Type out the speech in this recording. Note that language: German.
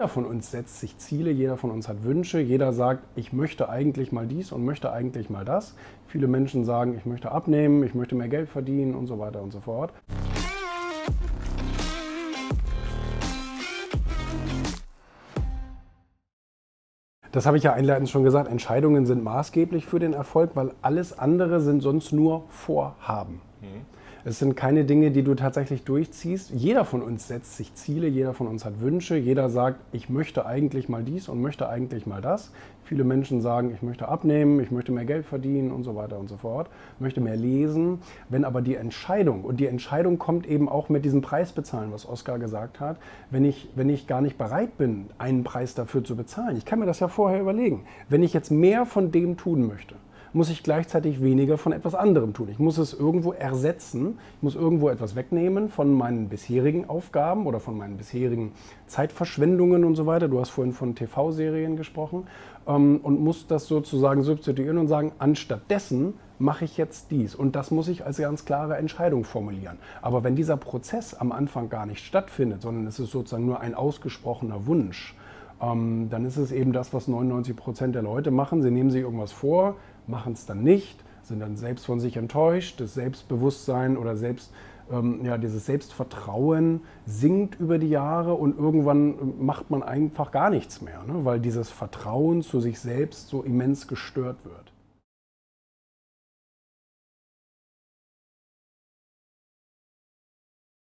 Jeder von uns setzt sich Ziele, jeder von uns hat Wünsche, jeder sagt, ich möchte eigentlich mal dies und möchte eigentlich mal das. Viele Menschen sagen, ich möchte abnehmen, ich möchte mehr Geld verdienen und so weiter und so fort. Das habe ich ja einleitend schon gesagt, Entscheidungen sind maßgeblich für den Erfolg, weil alles andere sind sonst nur Vorhaben. Mhm. Es sind keine Dinge, die du tatsächlich durchziehst. Jeder von uns setzt sich Ziele, jeder von uns hat Wünsche, jeder sagt, ich möchte eigentlich mal dies und möchte eigentlich mal das. Viele Menschen sagen, ich möchte abnehmen, ich möchte mehr Geld verdienen und so weiter und so fort, möchte mehr lesen. Wenn aber die Entscheidung, und die Entscheidung kommt eben auch mit diesem Preis bezahlen, was Oskar gesagt hat, wenn ich, wenn ich gar nicht bereit bin, einen Preis dafür zu bezahlen, ich kann mir das ja vorher überlegen, wenn ich jetzt mehr von dem tun möchte, muss ich gleichzeitig weniger von etwas anderem tun. Ich muss es irgendwo ersetzen, ich muss irgendwo etwas wegnehmen von meinen bisherigen Aufgaben oder von meinen bisherigen Zeitverschwendungen und so weiter. Du hast vorhin von TV-Serien gesprochen ähm, und muss das sozusagen substituieren und sagen, anstattdessen mache ich jetzt dies. Und das muss ich als ganz klare Entscheidung formulieren. Aber wenn dieser Prozess am Anfang gar nicht stattfindet, sondern es ist sozusagen nur ein ausgesprochener Wunsch, ähm, dann ist es eben das, was 99 Prozent der Leute machen. Sie nehmen sich irgendwas vor, machen es dann nicht, sind dann selbst von sich enttäuscht, das Selbstbewusstsein oder selbst, ähm, ja, dieses Selbstvertrauen sinkt über die Jahre und irgendwann äh, macht man einfach gar nichts mehr, ne? weil dieses Vertrauen zu sich selbst so immens gestört wird.